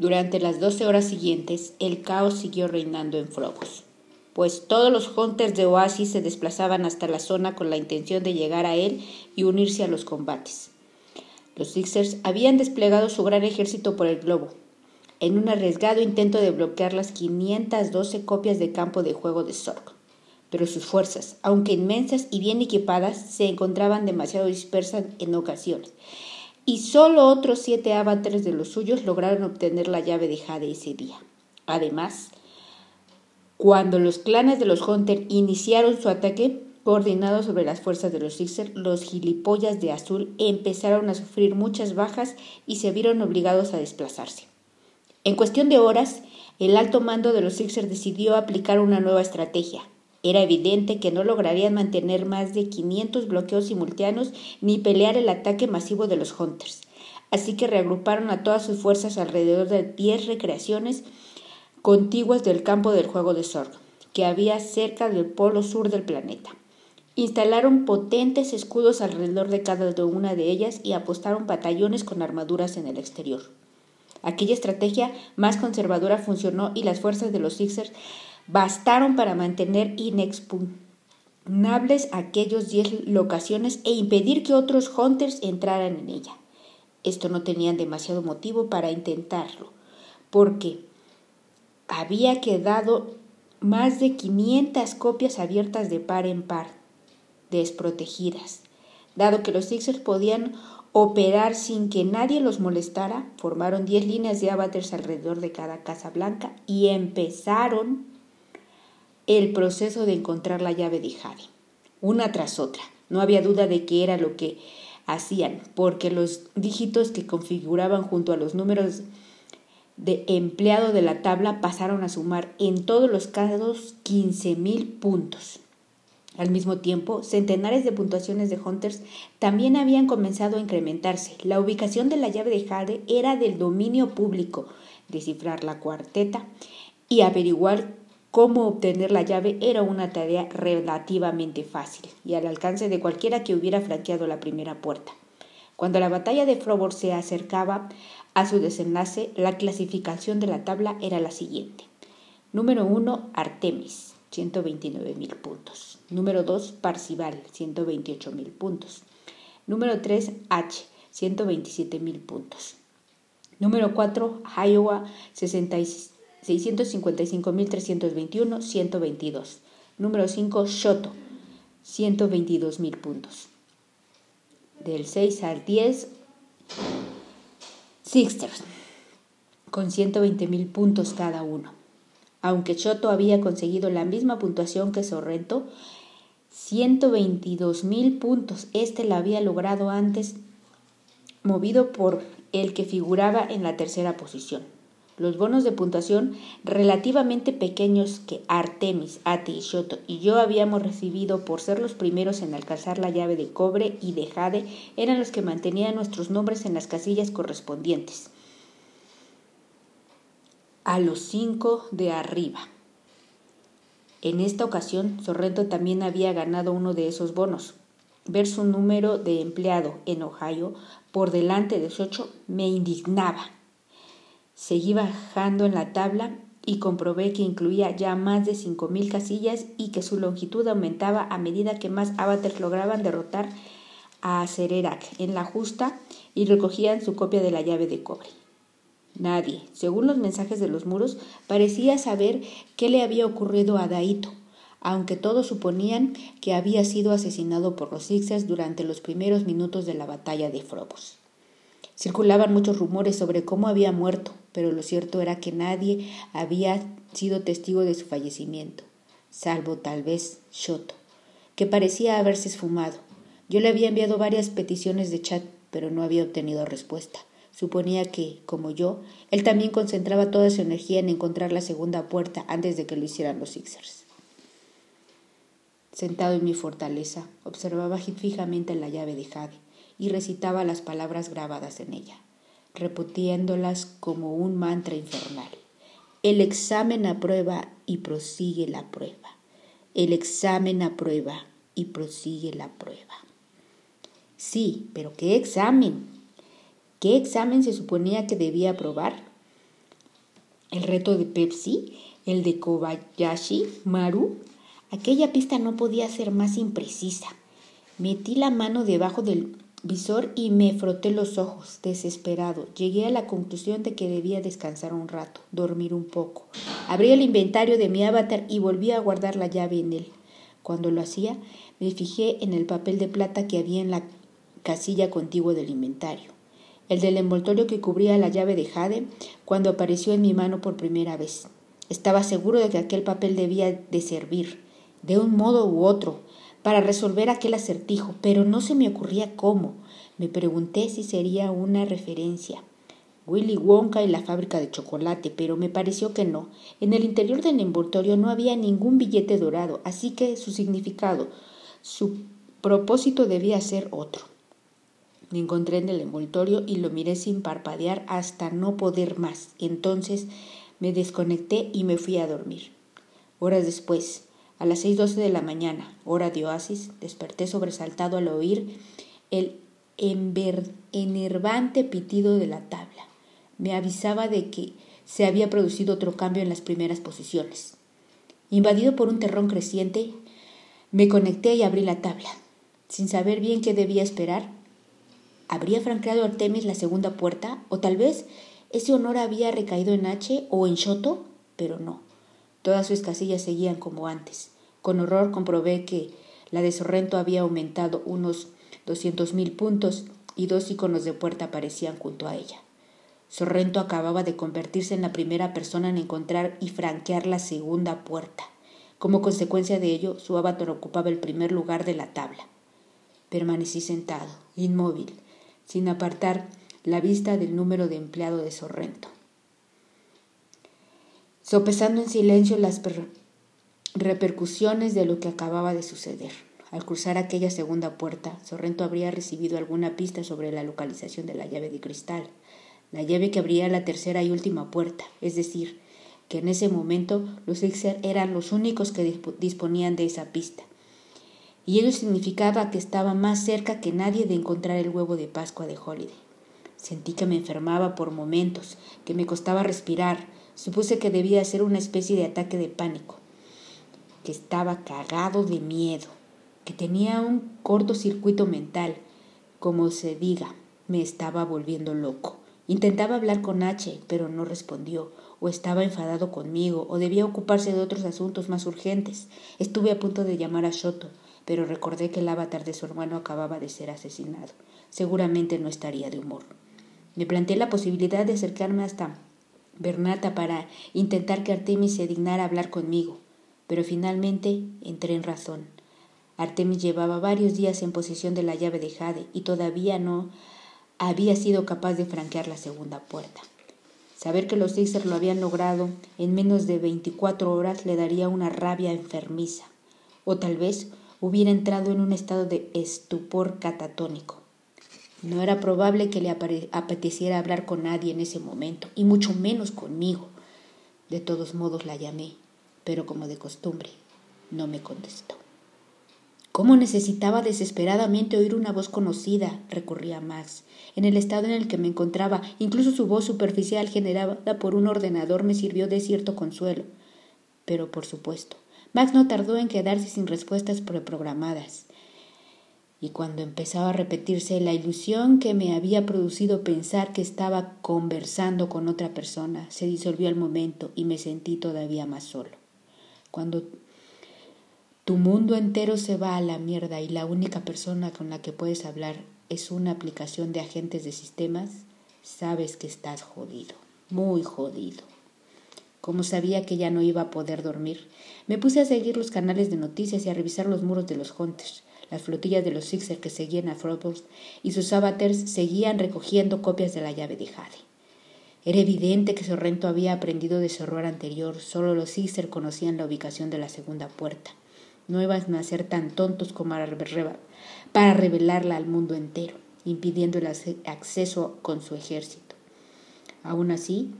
Durante las doce horas siguientes, el caos siguió reinando en Frobos, pues todos los hunters de Oasis se desplazaban hasta la zona con la intención de llegar a él y unirse a los combates. Los Sixers habían desplegado su gran ejército por el globo, en un arriesgado intento de bloquear las 512 copias de campo de juego de Sork. Pero sus fuerzas, aunque inmensas y bien equipadas, se encontraban demasiado dispersas en ocasiones, y solo otros siete avatares de los suyos lograron obtener la llave de Jade ese día. Además, cuando los clanes de los Hunter iniciaron su ataque, coordinado sobre las fuerzas de los Sixers, los gilipollas de azul empezaron a sufrir muchas bajas y se vieron obligados a desplazarse. En cuestión de horas, el alto mando de los Sixers decidió aplicar una nueva estrategia. Era evidente que no lograrían mantener más de 500 bloqueos simultáneos ni pelear el ataque masivo de los Hunters. Así que reagruparon a todas sus fuerzas alrededor de 10 recreaciones contiguas del campo del juego de Sorg, que había cerca del polo sur del planeta. Instalaron potentes escudos alrededor de cada una de ellas y apostaron batallones con armaduras en el exterior. Aquella estrategia más conservadora funcionó y las fuerzas de los Sixers bastaron para mantener inexpugnables aquellos diez locaciones e impedir que otros hunters entraran en ella. Esto no tenían demasiado motivo para intentarlo, porque había quedado más de 500 copias abiertas de par en par, desprotegidas. Dado que los Sixers podían operar sin que nadie los molestara, formaron 10 líneas de avatars alrededor de cada casa blanca y empezaron el proceso de encontrar la llave de Jade, una tras otra. No había duda de que era lo que hacían, porque los dígitos que configuraban junto a los números de empleado de la tabla pasaron a sumar en todos los casos 15.000 puntos. Al mismo tiempo, centenares de puntuaciones de Hunters también habían comenzado a incrementarse. La ubicación de la llave de Jade era del dominio público. Descifrar la cuarteta y averiguar cómo obtener la llave era una tarea relativamente fácil y al alcance de cualquiera que hubiera franqueado la primera puerta. Cuando la batalla de Frobor se acercaba a su desenlace, la clasificación de la tabla era la siguiente. Número 1, Artemis, 129 mil puntos. Número 2, Parcival, 128 mil puntos. Número 3, H, 127 mil puntos. Número 4, Iowa, 655.321, 122. Número 5, Shoto, 122 mil puntos. Del 6 al 10, Sixters, con 120 mil puntos cada uno. Aunque Choto había conseguido la misma puntuación que Sorrento, 122 mil puntos, este la había logrado antes, movido por el que figuraba en la tercera posición. Los bonos de puntuación relativamente pequeños que Artemis, Ati y Shoto y yo habíamos recibido por ser los primeros en alcanzar la llave de cobre y de jade eran los que mantenían nuestros nombres en las casillas correspondientes a los cinco de arriba. En esta ocasión, Sorrento también había ganado uno de esos bonos. Ver su número de empleado en Ohio por delante de ocho me indignaba. Seguí bajando en la tabla y comprobé que incluía ya más de cinco mil casillas y que su longitud aumentaba a medida que más avatars lograban derrotar a Cererak en la justa y recogían su copia de la llave de cobre. Nadie, según los mensajes de los muros, parecía saber qué le había ocurrido a Daito, aunque todos suponían que había sido asesinado por los Sixers durante los primeros minutos de la batalla de Frobos. Circulaban muchos rumores sobre cómo había muerto, pero lo cierto era que nadie había sido testigo de su fallecimiento, salvo tal vez Shoto, que parecía haberse esfumado. Yo le había enviado varias peticiones de chat, pero no había obtenido respuesta. Suponía que, como yo, él también concentraba toda su energía en encontrar la segunda puerta antes de que lo hicieran los Sixers. Sentado en mi fortaleza, observaba fijamente la llave de Jade y recitaba las palabras grabadas en ella, repitiéndolas como un mantra infernal. El examen aprueba y prosigue la prueba. El examen aprueba y prosigue la prueba. Sí, pero ¿qué examen? ¿Qué examen se suponía que debía aprobar? el reto de Pepsi, el de Kobayashi Maru. Aquella pista no podía ser más imprecisa. Metí la mano debajo del visor y me froté los ojos, desesperado. Llegué a la conclusión de que debía descansar un rato, dormir un poco. Abrí el inventario de mi avatar y volví a guardar la llave en él. Cuando lo hacía, me fijé en el papel de plata que había en la casilla contigua del inventario, el del envoltorio que cubría la llave de Jade cuando apareció en mi mano por primera vez. Estaba seguro de que aquel papel debía de servir, de un modo u otro, para resolver aquel acertijo, pero no se me ocurría cómo. Me pregunté si sería una referencia. Willy Wonka y la fábrica de chocolate, pero me pareció que no. En el interior del envoltorio no había ningún billete dorado, así que su significado, su propósito debía ser otro. Me encontré en el envoltorio y lo miré sin parpadear hasta no poder más. Entonces me desconecté y me fui a dormir. Horas después, a las seis doce de la mañana, hora de oasis, desperté sobresaltado al oír el enervante pitido de la tabla. Me avisaba de que se había producido otro cambio en las primeras posiciones. Invadido por un terrón creciente, me conecté y abrí la tabla. Sin saber bien qué debía esperar, ¿Habría franqueado Artemis la segunda puerta? ¿O tal vez ese honor había recaído en H o en Shoto? Pero no. Todas sus casillas seguían como antes. Con horror comprobé que la de Sorrento había aumentado unos doscientos mil puntos y dos iconos de puerta aparecían junto a ella. Sorrento acababa de convertirse en la primera persona en encontrar y franquear la segunda puerta. Como consecuencia de ello, su avatar ocupaba el primer lugar de la tabla. Permanecí sentado, inmóvil, sin apartar la vista del número de empleado de Sorrento. Sopesando en silencio las repercusiones de lo que acababa de suceder. Al cruzar aquella segunda puerta, Sorrento habría recibido alguna pista sobre la localización de la llave de cristal, la llave que abría la tercera y última puerta, es decir, que en ese momento los Sixer eran los únicos que disponían de esa pista y ello significaba que estaba más cerca que nadie de encontrar el huevo de Pascua de Holiday. Sentí que me enfermaba por momentos, que me costaba respirar, supuse que debía ser una especie de ataque de pánico, que estaba cagado de miedo, que tenía un cortocircuito mental, como se diga, me estaba volviendo loco. Intentaba hablar con H, pero no respondió, o estaba enfadado conmigo, o debía ocuparse de otros asuntos más urgentes. Estuve a punto de llamar a Shoto, pero recordé que el avatar de su hermano acababa de ser asesinado. Seguramente no estaría de humor. Me planteé la posibilidad de acercarme hasta Bernata para intentar que Artemis se dignara hablar conmigo, pero finalmente entré en razón. Artemis llevaba varios días en posesión de la llave de Jade y todavía no había sido capaz de franquear la segunda puerta. Saber que los Sixers lo habían logrado en menos de veinticuatro horas le daría una rabia enfermiza, o tal vez hubiera entrado en un estado de estupor catatónico. No era probable que le apeteciera hablar con nadie en ese momento, y mucho menos conmigo. De todos modos la llamé, pero como de costumbre, no me contestó. ¿Cómo necesitaba desesperadamente oír una voz conocida? recurría Max. En el estado en el que me encontraba, incluso su voz superficial generada por un ordenador me sirvió de cierto consuelo. Pero, por supuesto, Max no tardó en quedarse sin respuestas preprogramadas. Y cuando empezaba a repetirse la ilusión que me había producido pensar que estaba conversando con otra persona, se disolvió al momento y me sentí todavía más solo. Cuando tu mundo entero se va a la mierda y la única persona con la que puedes hablar es una aplicación de agentes de sistemas, sabes que estás jodido, muy jodido. Como sabía que ya no iba a poder dormir, me puse a seguir los canales de noticias y a revisar los muros de los Hunters, las flotillas de los Sixers que seguían a Frobos y sus avatars seguían recogiendo copias de la llave de Jade. Era evidente que Sorrento había aprendido de su error anterior, solo los Sixers conocían la ubicación de la segunda puerta. No iban a ser tan tontos como para revelarla al mundo entero, impidiendo el acceso con su ejército. Aún así,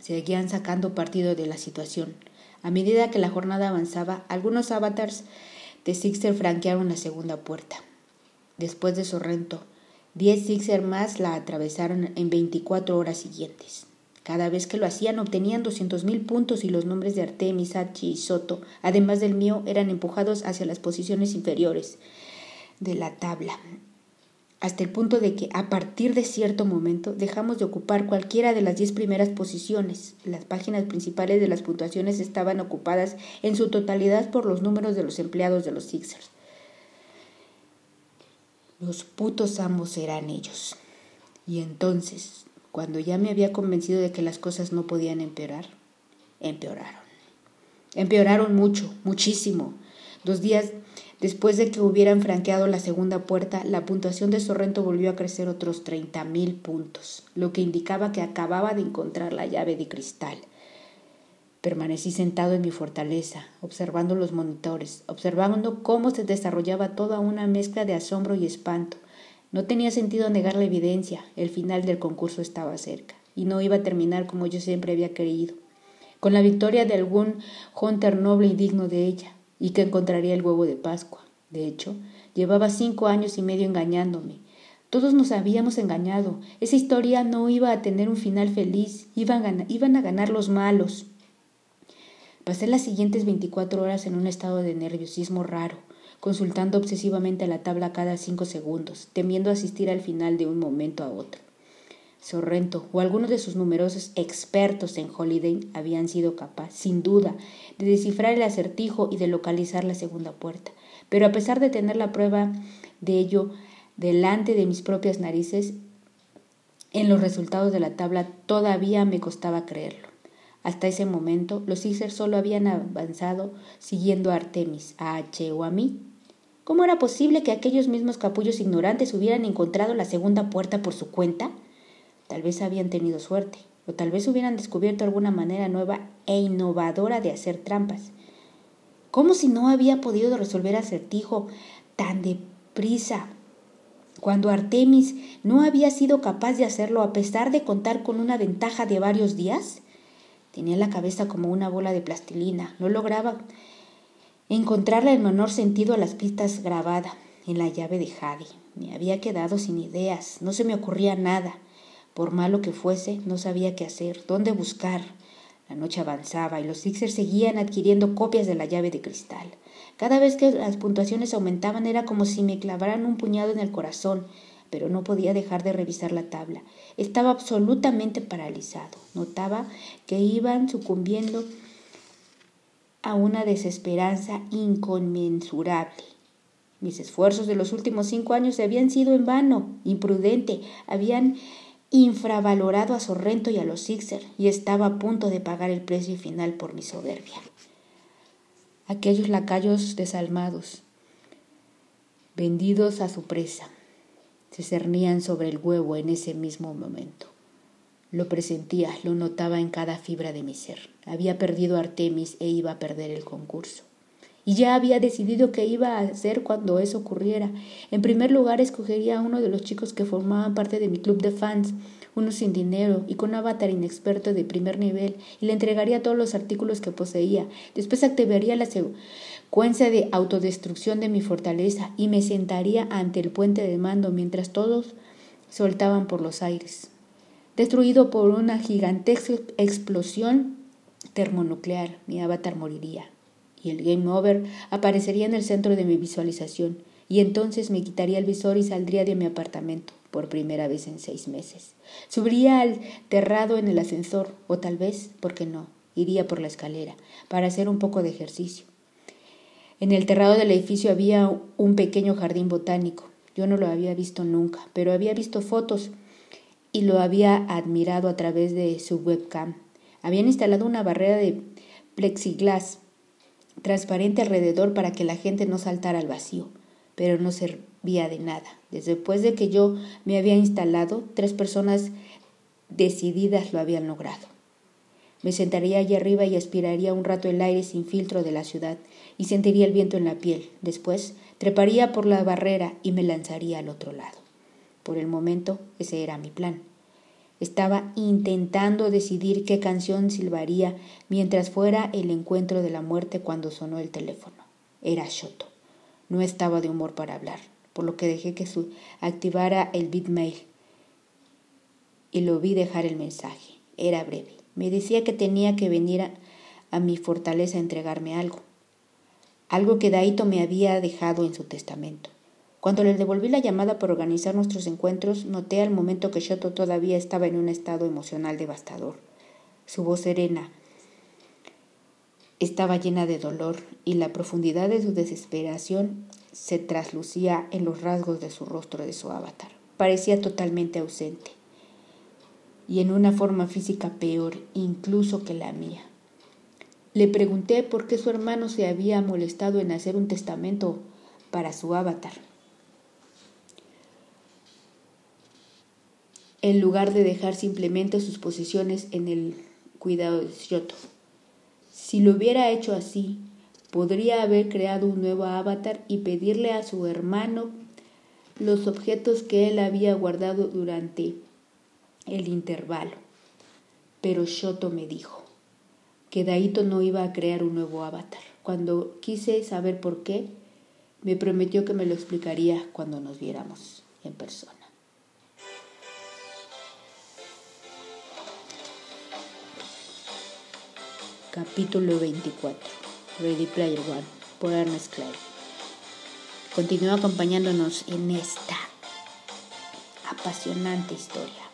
seguían sacando partido de la situación. A medida que la jornada avanzaba, algunos avatars de Sixer franquearon la segunda puerta. Después de Sorrento, diez Sixer más la atravesaron en 24 horas siguientes. Cada vez que lo hacían obtenían doscientos mil puntos y los nombres de Artemis, Hachi y Soto, además del mío, eran empujados hacia las posiciones inferiores de la tabla, hasta el punto de que a partir de cierto momento dejamos de ocupar cualquiera de las diez primeras posiciones. Las páginas principales de las puntuaciones estaban ocupadas en su totalidad por los números de los empleados de los Sixers. Los putos amos eran ellos. Y entonces, cuando ya me había convencido de que las cosas no podían empeorar, empeoraron. Empeoraron mucho, muchísimo. Dos días después de que hubieran franqueado la segunda puerta, la puntuación de Sorrento volvió a crecer otros treinta mil puntos, lo que indicaba que acababa de encontrar la llave de cristal. Permanecí sentado en mi fortaleza, observando los monitores, observando cómo se desarrollaba toda una mezcla de asombro y espanto. No tenía sentido negar la evidencia, el final del concurso estaba cerca, y no iba a terminar como yo siempre había creído, con la victoria de algún hunter noble y digno de ella, y que encontraría el huevo de Pascua. De hecho, llevaba cinco años y medio engañándome. Todos nos habíamos engañado. Esa historia no iba a tener un final feliz. Iban a, iban a ganar los malos. Pasé las siguientes veinticuatro horas en un estado de nerviosismo raro consultando obsesivamente la tabla cada cinco segundos, temiendo asistir al final de un momento a otro. Sorrento o algunos de sus numerosos expertos en Holiday habían sido capaces, sin duda, de descifrar el acertijo y de localizar la segunda puerta. Pero a pesar de tener la prueba de ello delante de mis propias narices, en los resultados de la tabla todavía me costaba creerlo. Hasta ese momento, los Sixers solo habían avanzado siguiendo a Artemis, a H o a mí, ¿Cómo era posible que aquellos mismos capullos ignorantes hubieran encontrado la segunda puerta por su cuenta? Tal vez habían tenido suerte, o tal vez hubieran descubierto alguna manera nueva e innovadora de hacer trampas. ¿Cómo si no había podido resolver acertijo tan deprisa cuando Artemis no había sido capaz de hacerlo a pesar de contar con una ventaja de varios días? Tenía la cabeza como una bola de plastilina, no lograba encontrarle el menor sentido a las pistas grabadas en la llave de Jade. Me había quedado sin ideas, no se me ocurría nada. Por malo que fuese, no sabía qué hacer, dónde buscar. La noche avanzaba y los Sixers seguían adquiriendo copias de la llave de cristal. Cada vez que las puntuaciones aumentaban era como si me clavaran un puñado en el corazón, pero no podía dejar de revisar la tabla. Estaba absolutamente paralizado. Notaba que iban sucumbiendo a una desesperanza inconmensurable. Mis esfuerzos de los últimos cinco años habían sido en vano, imprudente, habían infravalorado a Sorrento y a los Sixer, y estaba a punto de pagar el precio final por mi soberbia. Aquellos lacayos desalmados, vendidos a su presa, se cernían sobre el huevo en ese mismo momento. Lo presentía, lo notaba en cada fibra de mi ser. Había perdido Artemis e iba a perder el concurso. Y ya había decidido qué iba a hacer cuando eso ocurriera. En primer lugar, escogería a uno de los chicos que formaban parte de mi club de fans, uno sin dinero y con un avatar inexperto de primer nivel, y le entregaría todos los artículos que poseía. Después activaría la secuencia de autodestrucción de mi fortaleza y me sentaría ante el puente de mando mientras todos soltaban por los aires destruido por una gigantesca explosión termonuclear. Mi avatar moriría y el game over aparecería en el centro de mi visualización y entonces me quitaría el visor y saldría de mi apartamento por primera vez en seis meses. Subiría al terrado en el ascensor o tal vez, ¿por qué no? Iría por la escalera para hacer un poco de ejercicio. En el terrado del edificio había un pequeño jardín botánico. Yo no lo había visto nunca, pero había visto fotos y lo había admirado a través de su webcam. Habían instalado una barrera de plexiglas transparente alrededor para que la gente no saltara al vacío, pero no servía de nada. Después de que yo me había instalado, tres personas decididas lo habían logrado. Me sentaría allí arriba y aspiraría un rato el aire sin filtro de la ciudad y sentiría el viento en la piel. Después treparía por la barrera y me lanzaría al otro lado. Por el momento, ese era mi plan. Estaba intentando decidir qué canción silbaría mientras fuera el encuentro de la muerte cuando sonó el teléfono. Era Shoto. No estaba de humor para hablar, por lo que dejé que su activara el bitmail y lo vi dejar el mensaje. Era breve. Me decía que tenía que venir a, a mi fortaleza a entregarme algo. Algo que Daito me había dejado en su testamento. Cuando le devolví la llamada por organizar nuestros encuentros, noté al momento que Shoto todavía estaba en un estado emocional devastador. Su voz serena estaba llena de dolor y la profundidad de su desesperación se traslucía en los rasgos de su rostro de su avatar. Parecía totalmente ausente y en una forma física peor incluso que la mía. Le pregunté por qué su hermano se había molestado en hacer un testamento para su avatar. En lugar de dejar simplemente sus posiciones en el cuidado de Shoto. Si lo hubiera hecho así, podría haber creado un nuevo avatar y pedirle a su hermano los objetos que él había guardado durante el intervalo. Pero Shoto me dijo que Daito no iba a crear un nuevo avatar. Cuando quise saber por qué, me prometió que me lo explicaría cuando nos viéramos en persona. Capítulo 24 Ready Player One por Ernest Clay. Continúa acompañándonos en esta apasionante historia.